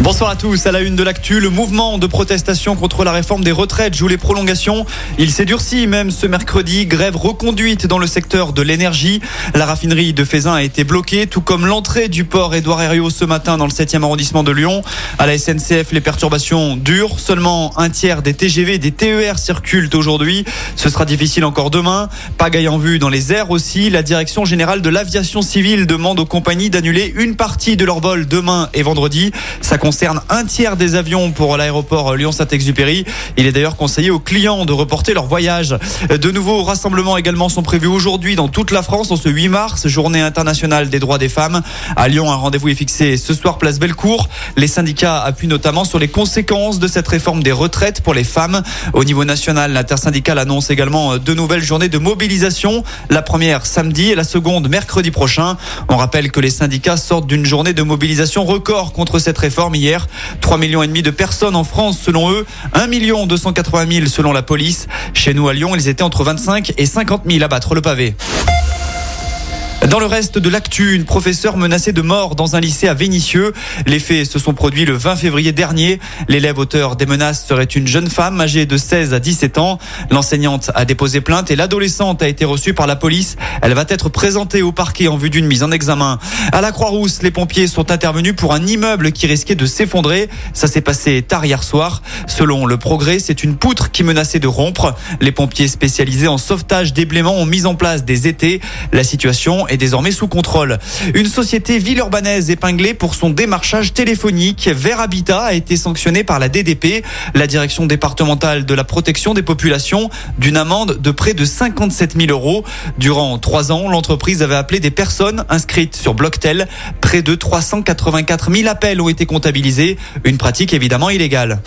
Bonsoir à tous. À la une de l'actu, le mouvement de protestation contre la réforme des retraites joue les prolongations. Il s'est durci même ce mercredi. Grève reconduite dans le secteur de l'énergie. La raffinerie de Fézin a été bloquée, tout comme l'entrée du port Édouard Herriot ce matin dans le 7e arrondissement de Lyon. À la SNCF, les perturbations durent. Seulement un tiers des TGV des TER circulent aujourd'hui. Ce sera difficile encore demain. Pagaille en vue dans les airs aussi. La direction générale de l'aviation civile demande aux compagnies d'annuler une partie de leur vol demain et vendredi. Concerne un tiers des avions pour l'aéroport Lyon-Saint-Exupéry. Il est d'ailleurs conseillé aux clients de reporter leur voyage. De nouveaux rassemblements également sont prévus aujourd'hui dans toute la France en ce 8 mars, journée internationale des droits des femmes. À Lyon, un rendez-vous est fixé ce soir place Bellecour. Les syndicats appuient notamment sur les conséquences de cette réforme des retraites pour les femmes. Au niveau national, l'intersyndicale annonce également deux nouvelles journées de mobilisation. La première samedi et la seconde mercredi prochain. On rappelle que les syndicats sortent d'une journée de mobilisation record contre cette réforme hier. 3 millions et demi de personnes en France selon eux, 1 million 280 000 selon la police. Chez nous à Lyon, ils étaient entre 25 et 50 000 à battre le pavé. Dans le reste de l'actu, une professeure menacée de mort dans un lycée à Vénissieux. Les faits se sont produits le 20 février dernier. L'élève auteur des menaces serait une jeune femme âgée de 16 à 17 ans. L'enseignante a déposé plainte et l'adolescente a été reçue par la police. Elle va être présentée au parquet en vue d'une mise en examen. À la Croix-Rousse, les pompiers sont intervenus pour un immeuble qui risquait de s'effondrer. Ça s'est passé tard hier soir. Selon le progrès, c'est une poutre qui menaçait de rompre. Les pompiers spécialisés en sauvetage d'ébléments ont mis en place des étés. La situation est désormais sous contrôle. Une société villeurbanaise épinglée pour son démarchage téléphonique vers Habitat a été sanctionnée par la DDP, la direction départementale de la protection des populations, d'une amende de près de 57 000 euros. Durant trois ans, l'entreprise avait appelé des personnes inscrites sur Blocktel. Près de 384 000 appels ont été comptabilisés. Une pratique évidemment illégale.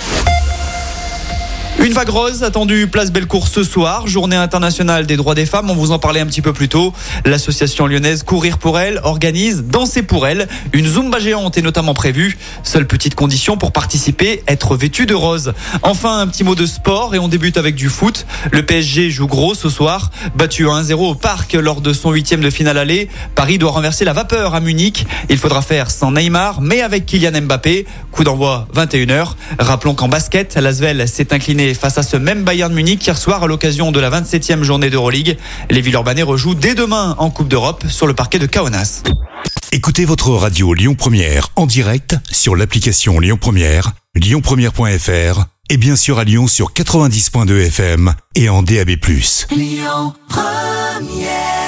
Une vague rose attendue place Bellecour ce soir, journée internationale des droits des femmes. On vous en parlait un petit peu plus tôt. L'association lyonnaise Courir pour elle organise Danser pour elle. Une zumba géante est notamment prévue. Seule petite condition pour participer, être vêtu de rose. Enfin, un petit mot de sport et on débute avec du foot. Le PSG joue gros ce soir. Battu 1-0 au parc lors de son huitième de finale aller. Paris doit renverser la vapeur à Munich. Il faudra faire sans Neymar, mais avec Kylian Mbappé. Coup d'envoi 21h. Rappelons qu'en basket, l'Asvel s'est incliné face à ce même Bayern Munich hier soir à l'occasion de la 27e journée d'Euroleague. Les Villeurbanais rejouent dès demain en Coupe d'Europe sur le parquet de Kaunas. Écoutez votre radio Lyon Première en direct sur l'application Lyon Première, lyonpremière.fr et bien sûr à Lyon sur 90.2 FM et en DAB+. Lyon Première